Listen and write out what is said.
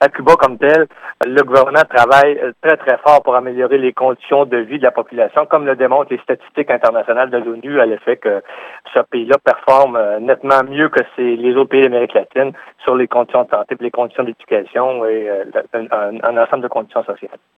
à Cuba comme tel, le gouvernement travaille très, très fort pour améliorer les conditions de vie de la population, comme le démontrent les statistiques internationales de l'ONU à l'effet que ce pays-là performe euh, nettement mieux que les autres pays d'Amérique latine sur les conditions de santé, les conditions d'éducation et euh, un ensemble de conditions sociales.